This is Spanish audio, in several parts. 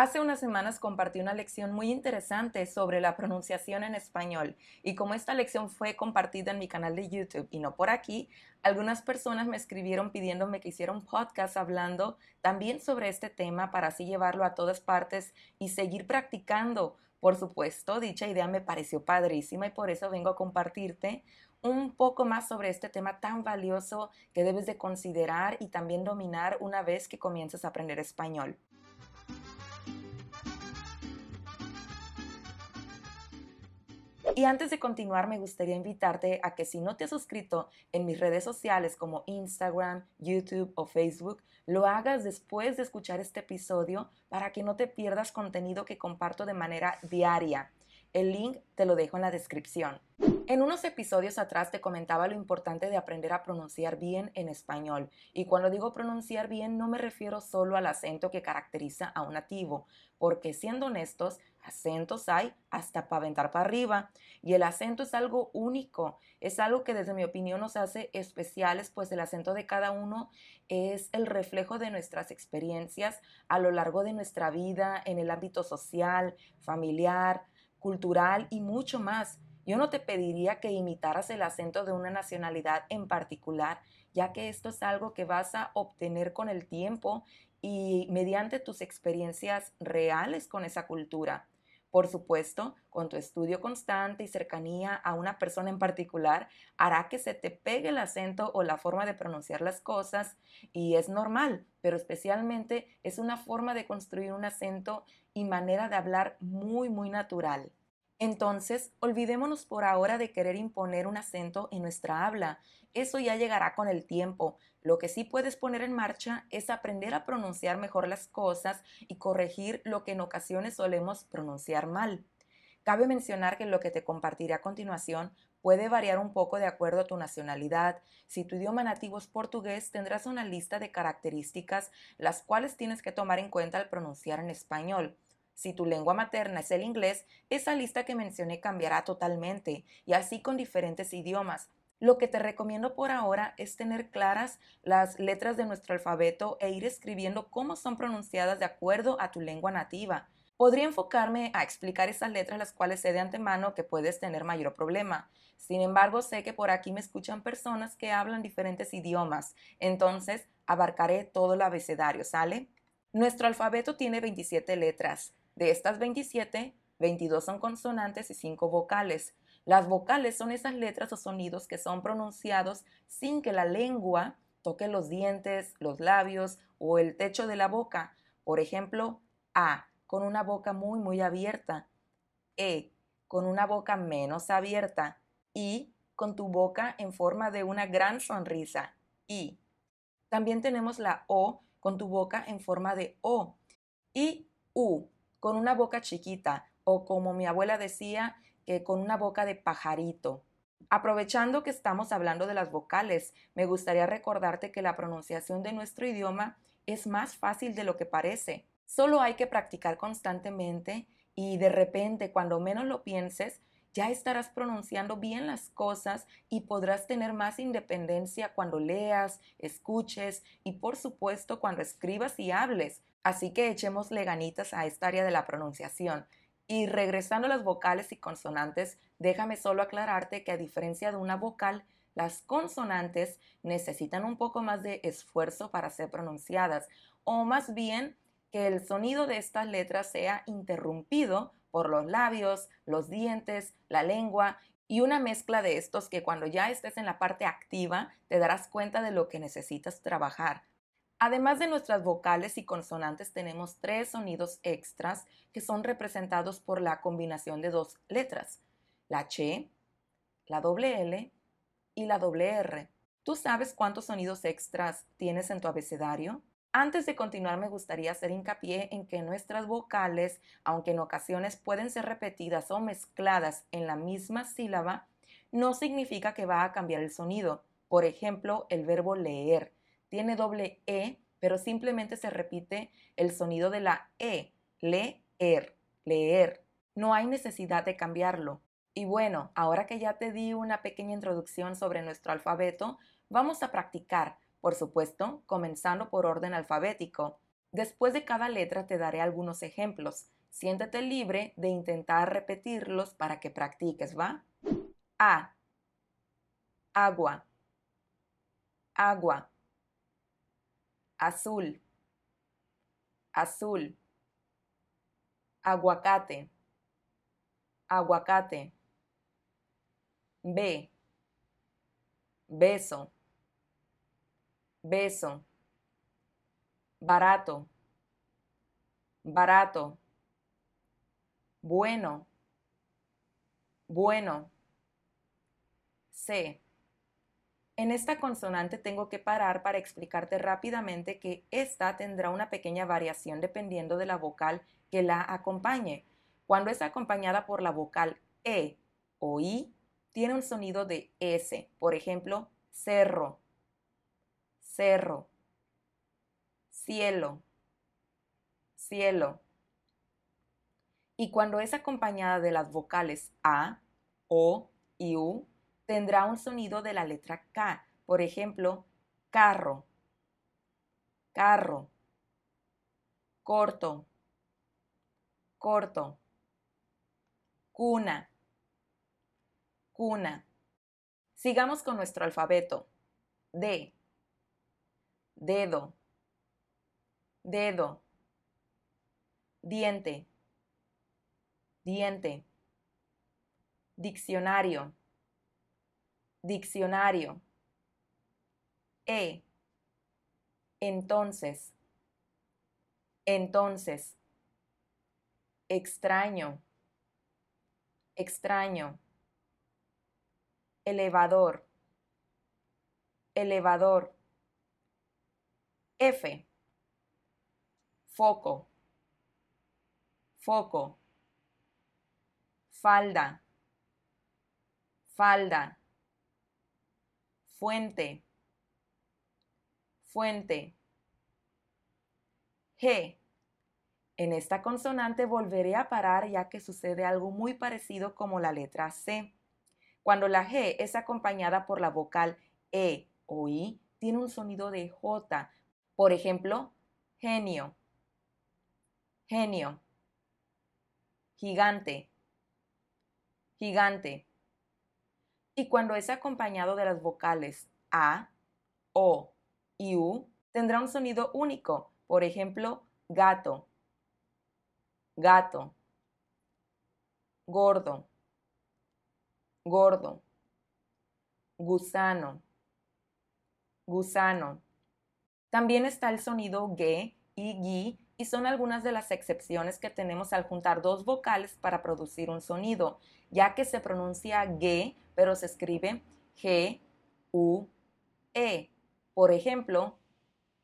Hace unas semanas compartí una lección muy interesante sobre la pronunciación en español y como esta lección fue compartida en mi canal de YouTube y no por aquí, algunas personas me escribieron pidiéndome que hiciera un podcast hablando también sobre este tema para así llevarlo a todas partes y seguir practicando. Por supuesto, dicha idea me pareció padrísima y por eso vengo a compartirte un poco más sobre este tema tan valioso que debes de considerar y también dominar una vez que comiences a aprender español. Y antes de continuar, me gustaría invitarte a que si no te has suscrito en mis redes sociales como Instagram, YouTube o Facebook, lo hagas después de escuchar este episodio para que no te pierdas contenido que comparto de manera diaria. El link te lo dejo en la descripción. En unos episodios atrás te comentaba lo importante de aprender a pronunciar bien en español. Y cuando digo pronunciar bien no me refiero solo al acento que caracteriza a un nativo, porque siendo honestos, acentos hay hasta para aventar para arriba. Y el acento es algo único, es algo que desde mi opinión nos hace especiales, pues el acento de cada uno es el reflejo de nuestras experiencias a lo largo de nuestra vida en el ámbito social, familiar, cultural y mucho más. Yo no te pediría que imitaras el acento de una nacionalidad en particular, ya que esto es algo que vas a obtener con el tiempo y mediante tus experiencias reales con esa cultura. Por supuesto, con tu estudio constante y cercanía a una persona en particular, hará que se te pegue el acento o la forma de pronunciar las cosas y es normal, pero especialmente es una forma de construir un acento y manera de hablar muy, muy natural. Entonces, olvidémonos por ahora de querer imponer un acento en nuestra habla. Eso ya llegará con el tiempo. Lo que sí puedes poner en marcha es aprender a pronunciar mejor las cosas y corregir lo que en ocasiones solemos pronunciar mal. Cabe mencionar que lo que te compartiré a continuación puede variar un poco de acuerdo a tu nacionalidad. Si tu idioma nativo es portugués, tendrás una lista de características las cuales tienes que tomar en cuenta al pronunciar en español. Si tu lengua materna es el inglés, esa lista que mencioné cambiará totalmente, y así con diferentes idiomas. Lo que te recomiendo por ahora es tener claras las letras de nuestro alfabeto e ir escribiendo cómo son pronunciadas de acuerdo a tu lengua nativa. Podría enfocarme a explicar esas letras las cuales sé de antemano que puedes tener mayor problema. Sin embargo, sé que por aquí me escuchan personas que hablan diferentes idiomas, entonces abarcaré todo el abecedario, ¿sale? Nuestro alfabeto tiene 27 letras. De estas 27, 22 son consonantes y 5 vocales. Las vocales son esas letras o sonidos que son pronunciados sin que la lengua toque los dientes, los labios o el techo de la boca. Por ejemplo, A, con una boca muy, muy abierta. E, con una boca menos abierta. I, con tu boca en forma de una gran sonrisa. I. También tenemos la O con tu boca en forma de O. Y U, con una boca chiquita o como mi abuela decía, que con una boca de pajarito. Aprovechando que estamos hablando de las vocales, me gustaría recordarte que la pronunciación de nuestro idioma es más fácil de lo que parece. Solo hay que practicar constantemente y de repente, cuando menos lo pienses, ya estarás pronunciando bien las cosas y podrás tener más independencia cuando leas, escuches y por supuesto cuando escribas y hables. Así que echemos ganitas a esta área de la pronunciación. Y regresando a las vocales y consonantes, déjame solo aclararte que a diferencia de una vocal, las consonantes necesitan un poco más de esfuerzo para ser pronunciadas, o más bien que el sonido de estas letras sea interrumpido por los labios, los dientes, la lengua y una mezcla de estos que cuando ya estés en la parte activa te darás cuenta de lo que necesitas trabajar. Además de nuestras vocales y consonantes tenemos tres sonidos extras que son representados por la combinación de dos letras, la Ch, la doble L y la doble R. ¿Tú sabes cuántos sonidos extras tienes en tu abecedario? Antes de continuar, me gustaría hacer hincapié en que nuestras vocales, aunque en ocasiones pueden ser repetidas o mezcladas en la misma sílaba, no significa que va a cambiar el sonido. Por ejemplo, el verbo leer tiene doble E, pero simplemente se repite el sonido de la E, leer, leer. No hay necesidad de cambiarlo. Y bueno, ahora que ya te di una pequeña introducción sobre nuestro alfabeto, vamos a practicar por supuesto, comenzando por orden alfabético. Después de cada letra te daré algunos ejemplos. Siéntete libre de intentar repetirlos para que practiques, ¿va? A. Agua. Agua. Azul. Azul. Aguacate. Aguacate. B. Beso. Beso. Barato. Barato. Bueno. Bueno. C. En esta consonante tengo que parar para explicarte rápidamente que esta tendrá una pequeña variación dependiendo de la vocal que la acompañe. Cuando es acompañada por la vocal E o I, tiene un sonido de S. Por ejemplo, cerro, cerro, cielo, cielo. Y cuando es acompañada de las vocales A, O y U, tendrá un sonido de la letra K. Por ejemplo, carro, carro, corto, corto, cuna, cuna. Sigamos con nuestro alfabeto. D, dedo, dedo, diente, diente, diccionario, Diccionario. E. Entonces. Entonces. Extraño. Extraño. Elevador. Elevador. F. Foco. Foco. Falda. Falda fuente, fuente. G. En esta consonante volveré a parar ya que sucede algo muy parecido como la letra C. Cuando la G es acompañada por la vocal E o I, tiene un sonido de J. Por ejemplo, genio, genio, gigante, gigante. Y cuando es acompañado de las vocales A, O y U, tendrá un sonido único. Por ejemplo, gato, gato, gordo, gordo, gusano, gusano. También está el sonido G y GI y son algunas de las excepciones que tenemos al juntar dos vocales para producir un sonido, ya que se pronuncia G, pero se escribe G, U, E. Por ejemplo,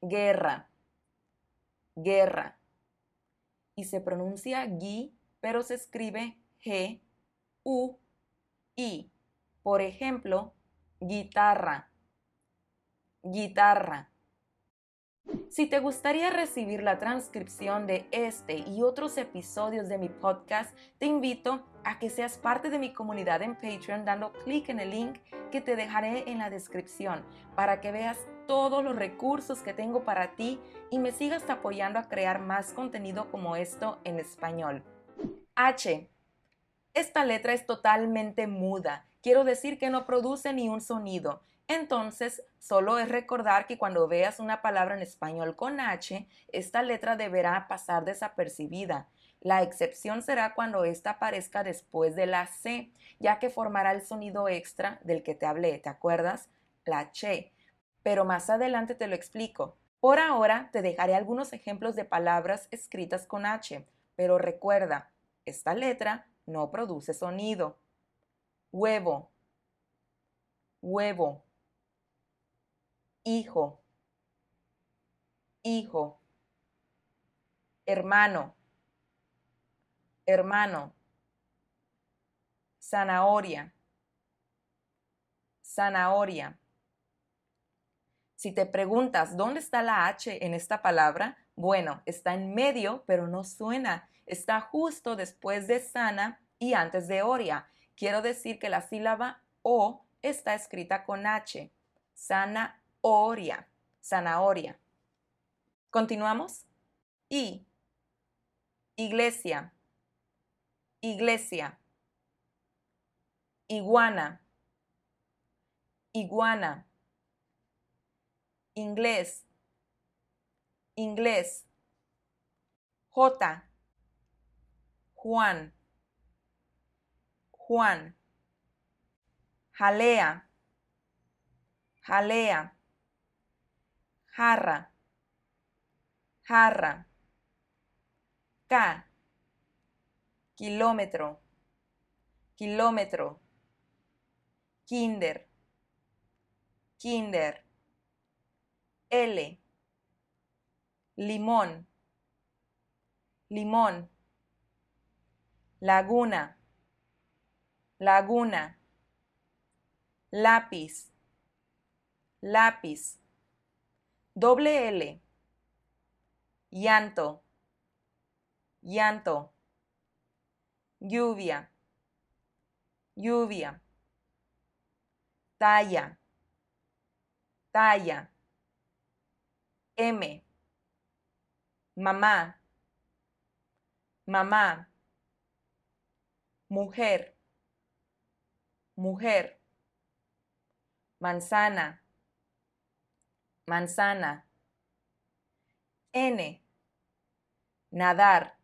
guerra, guerra. Y se pronuncia GI, pero se escribe G, U, I. Por ejemplo, guitarra, guitarra. Si te gustaría recibir la transcripción de este y otros episodios de mi podcast, te invito a que seas parte de mi comunidad en Patreon dando clic en el link que te dejaré en la descripción para que veas todos los recursos que tengo para ti y me sigas apoyando a crear más contenido como esto en español. H. Esta letra es totalmente muda. Quiero decir que no produce ni un sonido. Entonces, solo es recordar que cuando veas una palabra en español con H, esta letra deberá pasar desapercibida. La excepción será cuando ésta aparezca después de la C, ya que formará el sonido extra del que te hablé, ¿te acuerdas? La che. Pero más adelante te lo explico. Por ahora te dejaré algunos ejemplos de palabras escritas con H, pero recuerda, esta letra no produce sonido. Huevo, huevo hijo, hijo, hermano, hermano, zanahoria, zanahoria. Si te preguntas dónde está la H en esta palabra, bueno, está en medio, pero no suena. Está justo después de sana y antes de oria. Quiero decir que la sílaba O está escrita con H. Sana Oria, zanahoria. ¿Continuamos? I. Iglesia. Iglesia. Iguana. Iguana. Inglés. Inglés. J. Juan. Juan. Jalea. Jalea. Jarra. Jarra. K. Kilómetro. Kilómetro. Kinder. Kinder. L. Limón. Limón. Laguna. Laguna. Lápiz. Lápiz. Doble L. Llanto. Llanto. Lluvia. Lluvia. Talla. Talla. M. Mamá. Mamá. Mujer. Mujer. Manzana. Manzana. N. Nadar.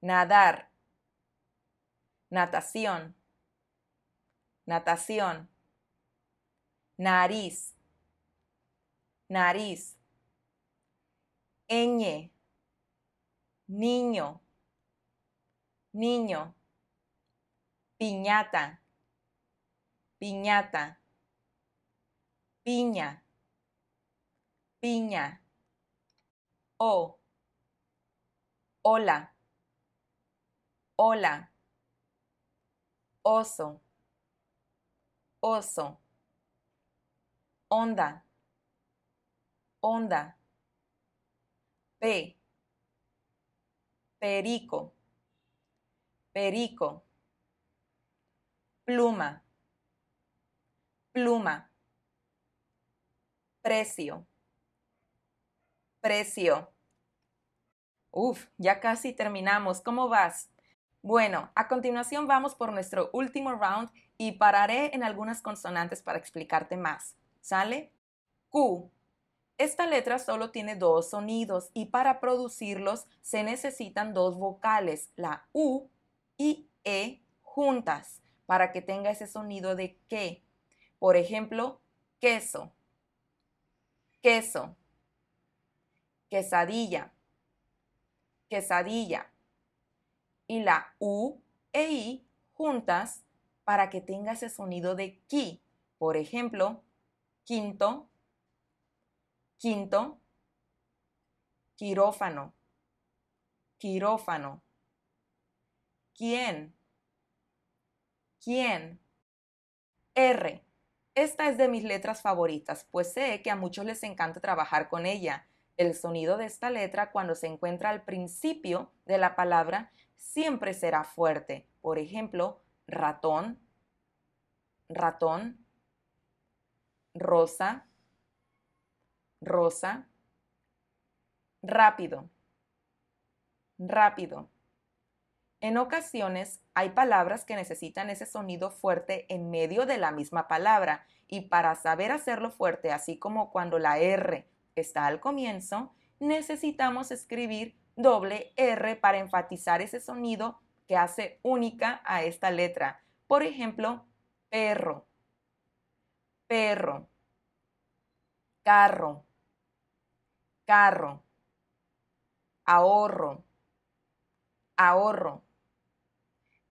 Nadar. Natación. Natación. Nariz. Nariz. Ñ. Niño. Niño. Piñata. Piñata. Piña. Piña. O. Hola. Hola. Oso. Oso. Onda. Onda. P. Perico. Perico. Pluma. Pluma. Precio. Precio. Uf, ya casi terminamos. ¿Cómo vas? Bueno, a continuación vamos por nuestro último round y pararé en algunas consonantes para explicarte más. ¿Sale? Q. Esta letra solo tiene dos sonidos y para producirlos se necesitan dos vocales, la U y E juntas, para que tenga ese sonido de que. Por ejemplo, queso, queso, quesadilla, quesadilla. Y la U e I juntas para que tenga ese sonido de ki. Por ejemplo, quinto, quinto, quirófano, quirófano. ¿Quién? ¿Quién? R. Esta es de mis letras favoritas, pues sé que a muchos les encanta trabajar con ella. El sonido de esta letra cuando se encuentra al principio de la palabra siempre será fuerte. Por ejemplo, ratón, ratón, rosa, rosa, rápido, rápido. En ocasiones hay palabras que necesitan ese sonido fuerte en medio de la misma palabra y para saber hacerlo fuerte, así como cuando la R está al comienzo, necesitamos escribir doble R para enfatizar ese sonido que hace única a esta letra. Por ejemplo, perro, perro, carro, carro, ahorro, ahorro.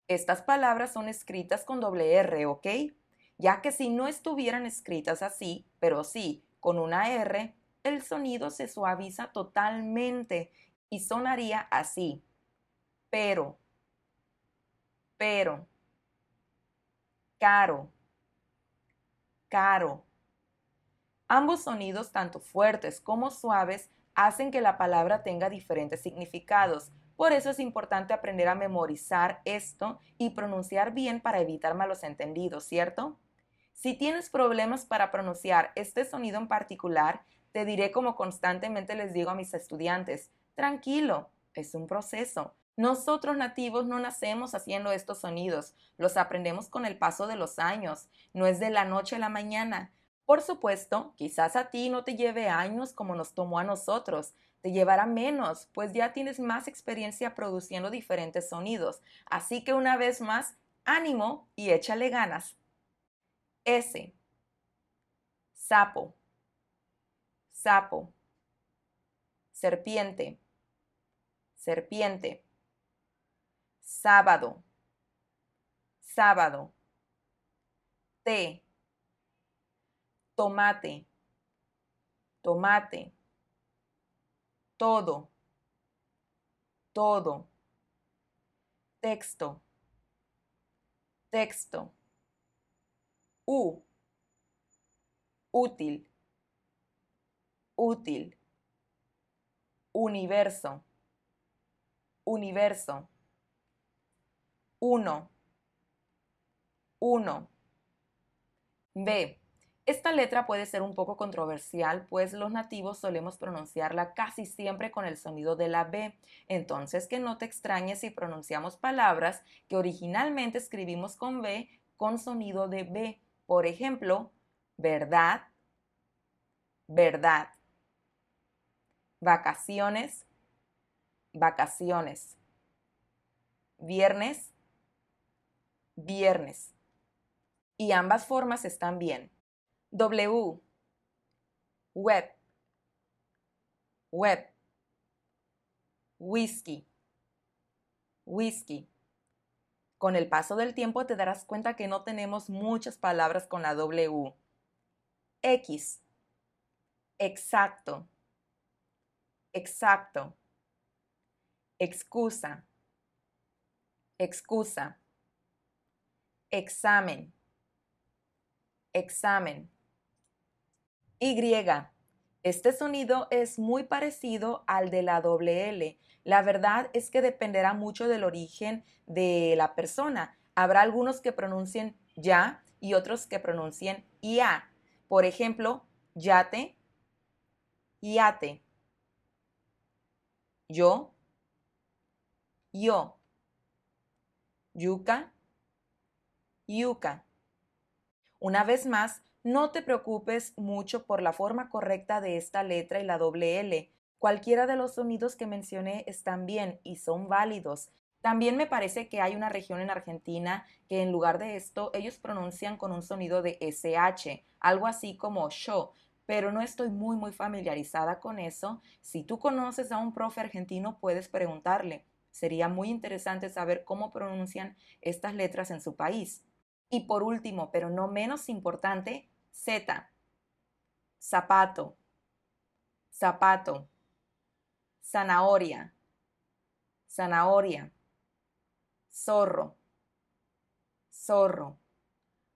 Estas palabras son escritas con doble R, ¿ok? Ya que si no estuvieran escritas así, pero sí con una R, el sonido se suaviza totalmente y sonaría así. Pero, pero, caro, caro. Ambos sonidos, tanto fuertes como suaves, hacen que la palabra tenga diferentes significados. Por eso es importante aprender a memorizar esto y pronunciar bien para evitar malos entendidos, ¿cierto? Si tienes problemas para pronunciar este sonido en particular, te diré como constantemente les digo a mis estudiantes, tranquilo, es un proceso. Nosotros nativos no nacemos haciendo estos sonidos, los aprendemos con el paso de los años, no es de la noche a la mañana. Por supuesto, quizás a ti no te lleve años como nos tomó a nosotros, te llevará menos, pues ya tienes más experiencia produciendo diferentes sonidos. Así que una vez más, ánimo y échale ganas. S. Sapo. Sapo. Serpiente. Serpiente. Sábado. Sábado. Té. Tomate. Tomate. Todo. Todo. Texto. Texto. U. Útil. Útil. Universo. Universo. Uno. Uno. B. Esta letra puede ser un poco controversial, pues los nativos solemos pronunciarla casi siempre con el sonido de la B. Entonces, que no te extrañes si pronunciamos palabras que originalmente escribimos con B con sonido de B. Por ejemplo, verdad, verdad. Vacaciones, vacaciones. Viernes, viernes. Y ambas formas están bien. W. Web. Web. Whisky. Whisky. Con el paso del tiempo te darás cuenta que no tenemos muchas palabras con la W. X. Exacto. Exacto. Excusa. Excusa. Examen. Examen. Y. Este sonido es muy parecido al de la doble L. La verdad es que dependerá mucho del origen de la persona. Habrá algunos que pronuncien ya y otros que pronuncien ya. Por ejemplo, yate, yate. Yo, yo. Yuca, yuca. Una vez más, no te preocupes mucho por la forma correcta de esta letra y la doble L. Cualquiera de los sonidos que mencioné están bien y son válidos. También me parece que hay una región en Argentina que en lugar de esto ellos pronuncian con un sonido de SH, algo así como yo, pero no estoy muy muy familiarizada con eso. Si tú conoces a un profe argentino puedes preguntarle. Sería muy interesante saber cómo pronuncian estas letras en su país. Y por último, pero no menos importante, Z. Zapato. Zapato. Zanahoria. Zanahoria. Zorro. Zorro.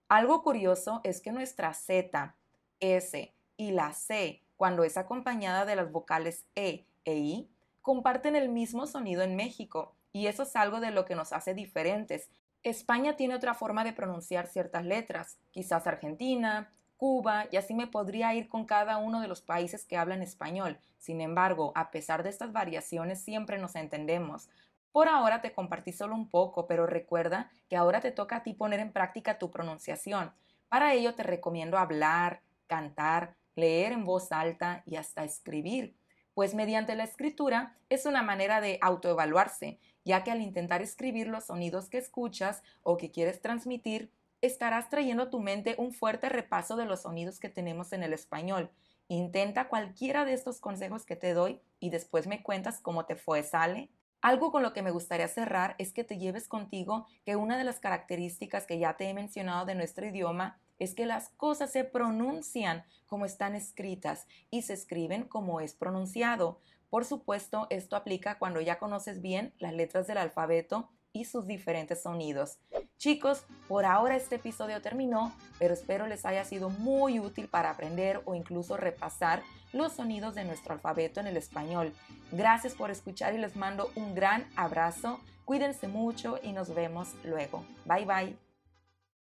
Algo curioso es que nuestra Z, S y la C, cuando es acompañada de las vocales E e I, comparten el mismo sonido en México, y eso es algo de lo que nos hace diferentes, España tiene otra forma de pronunciar ciertas letras, quizás Argentina, Cuba, y así me podría ir con cada uno de los países que hablan español. Sin embargo, a pesar de estas variaciones, siempre nos entendemos. Por ahora te compartí solo un poco, pero recuerda que ahora te toca a ti poner en práctica tu pronunciación. Para ello te recomiendo hablar, cantar, leer en voz alta y hasta escribir, pues mediante la escritura es una manera de autoevaluarse ya que al intentar escribir los sonidos que escuchas o que quieres transmitir, estarás trayendo a tu mente un fuerte repaso de los sonidos que tenemos en el español. Intenta cualquiera de estos consejos que te doy y después me cuentas cómo te fue, ¿sale? Algo con lo que me gustaría cerrar es que te lleves contigo que una de las características que ya te he mencionado de nuestro idioma es que las cosas se pronuncian como están escritas y se escriben como es pronunciado. Por supuesto, esto aplica cuando ya conoces bien las letras del alfabeto y sus diferentes sonidos. Chicos, por ahora este episodio terminó, pero espero les haya sido muy útil para aprender o incluso repasar los sonidos de nuestro alfabeto en el español. Gracias por escuchar y les mando un gran abrazo. Cuídense mucho y nos vemos luego. Bye bye.